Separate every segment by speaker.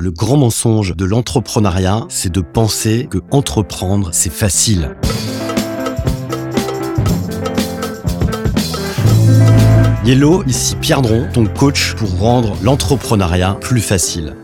Speaker 1: Le grand mensonge de l'entrepreneuriat, c'est de penser que entreprendre, c'est facile. Hello, ici Pierre Dron, ton coach pour rendre l'entrepreneuriat plus facile.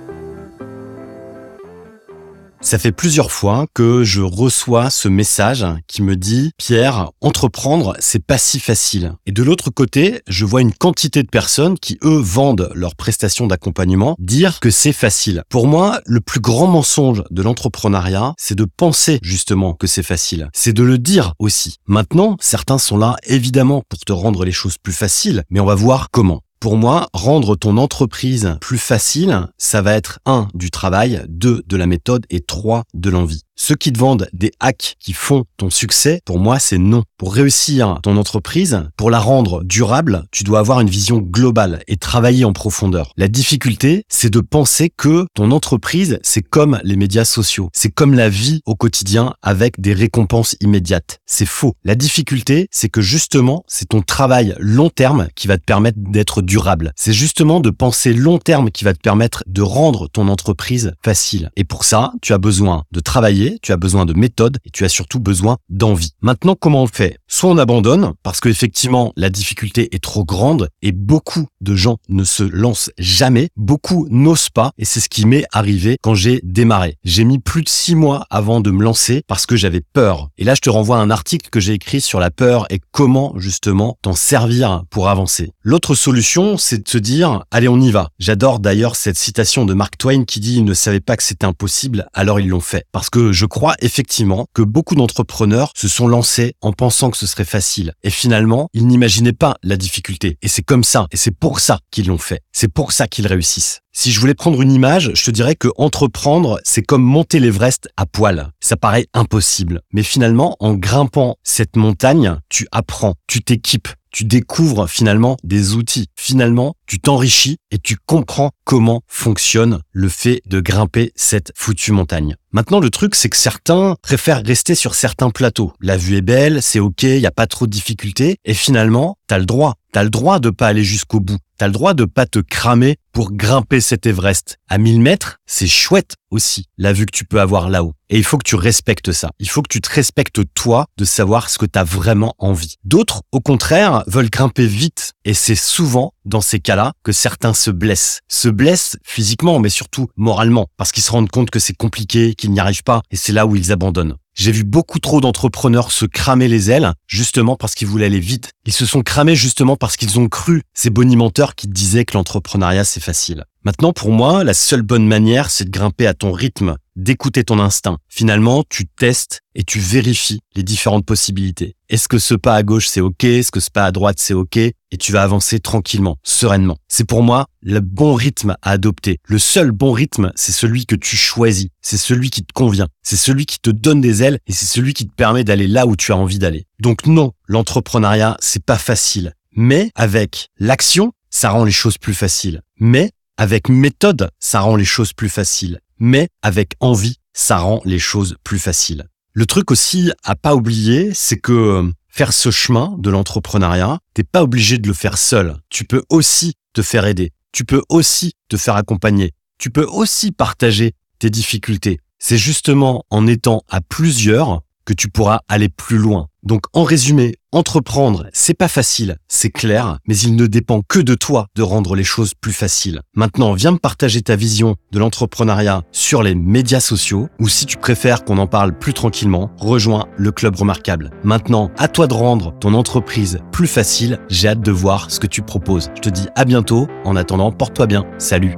Speaker 1: Ça fait plusieurs fois que je reçois ce message qui me dit Pierre, entreprendre, c'est pas si facile. Et de l'autre côté, je vois une quantité de personnes qui, eux, vendent leurs prestations d'accompagnement dire que c'est facile. Pour moi, le plus grand mensonge de l'entrepreneuriat, c'est de penser justement que c'est facile. C'est de le dire aussi. Maintenant, certains sont là évidemment pour te rendre les choses plus faciles, mais on va voir comment. Pour moi, rendre ton entreprise plus facile, ça va être 1 du travail, 2 de la méthode et 3 de l'envie. Ceux qui te vendent des hacks qui font ton succès, pour moi, c'est non. Pour réussir ton entreprise, pour la rendre durable, tu dois avoir une vision globale et travailler en profondeur. La difficulté, c'est de penser que ton entreprise, c'est comme les médias sociaux. C'est comme la vie au quotidien avec des récompenses immédiates. C'est faux. La difficulté, c'est que justement, c'est ton travail long terme qui va te permettre d'être durable. C'est justement de penser long terme qui va te permettre de rendre ton entreprise facile. Et pour ça, tu as besoin de travailler tu as besoin de méthode et tu as surtout besoin d'envie. Maintenant, comment on fait? Soit on abandonne parce qu'effectivement la difficulté est trop grande et beaucoup de gens ne se lancent jamais, beaucoup n'osent pas et c'est ce qui m'est arrivé quand j'ai démarré. J'ai mis plus de six mois avant de me lancer parce que j'avais peur. Et là, je te renvoie à un article que j'ai écrit sur la peur et comment justement t'en servir pour avancer. L'autre solution, c'est de se dire, allez, on y va. J'adore d'ailleurs cette citation de Mark Twain qui dit, ils ne savaient pas que c'était impossible, alors ils l'ont fait. Parce que je crois effectivement que beaucoup d'entrepreneurs se sont lancés en pensant que ce serait facile. Et finalement, ils n'imaginaient pas la difficulté. Et c'est comme ça. Et c'est pour ça qu'ils l'ont fait. C'est pour ça qu'ils réussissent. Si je voulais prendre une image, je te dirais que entreprendre, c'est comme monter l'Everest à poil. Ça paraît impossible. Mais finalement, en grimpant cette montagne, tu apprends, tu t'équipes, tu découvres finalement des outils. Finalement, tu t'enrichis et tu comprends comment fonctionne le fait de grimper cette foutue montagne. Maintenant, le truc, c'est que certains préfèrent rester sur certains plateaux. La vue est belle, c'est ok, il n'y a pas trop de difficultés. Et finalement, t'as le droit. T'as le droit de pas aller jusqu'au bout. T'as le droit de pas te cramer pour grimper cet Everest. À 1000 mètres, c'est chouette aussi, la vue que tu peux avoir là-haut. Et il faut que tu respectes ça. Il faut que tu te respectes toi de savoir ce que tu as vraiment envie. D'autres, au contraire, veulent grimper vite. Et c'est souvent dans ces cas-là que certains se blessent. Se blessent physiquement, mais surtout moralement, parce qu'ils se rendent compte que c'est compliqué, qu'ils n'y arrivent pas, et c'est là où ils abandonnent. J'ai vu beaucoup trop d'entrepreneurs se cramer les ailes, justement parce qu'ils voulaient aller vite. Ils se sont cramés justement parce qu'ils ont cru ces bonimenteurs qui disaient que l'entrepreneuriat c'est facile. Maintenant, pour moi, la seule bonne manière, c'est de grimper à ton rythme, d'écouter ton instinct. Finalement, tu testes et tu vérifies les différentes possibilités. Est-ce que ce pas à gauche c'est ok? Est-ce que ce pas à droite c'est ok? Et tu vas avancer tranquillement, sereinement. C'est pour moi le bon rythme à adopter. Le seul bon rythme, c'est celui que tu choisis. C'est celui qui te convient. C'est celui qui te donne des ailes et c'est celui qui te permet d'aller là où tu as envie d'aller. Donc non, l'entrepreneuriat, c'est pas facile. Mais avec l'action, ça rend les choses plus faciles. Mais avec méthode, ça rend les choses plus faciles. Mais avec envie, ça rend les choses plus faciles. Le truc aussi à pas oublier, c'est que euh, faire ce chemin de l'entrepreneuriat, t'es pas obligé de le faire seul. Tu peux aussi te faire aider. Tu peux aussi te faire accompagner. Tu peux aussi partager tes difficultés. C'est justement en étant à plusieurs que tu pourras aller plus loin. Donc en résumé, entreprendre, c'est pas facile, c'est clair, mais il ne dépend que de toi de rendre les choses plus faciles. Maintenant, viens me partager ta vision de l'entrepreneuriat sur les médias sociaux ou si tu préfères qu'on en parle plus tranquillement, rejoins le club remarquable. Maintenant, à toi de rendre ton entreprise plus facile, j'ai hâte de voir ce que tu proposes. Je te dis à bientôt, en attendant, porte-toi bien. Salut.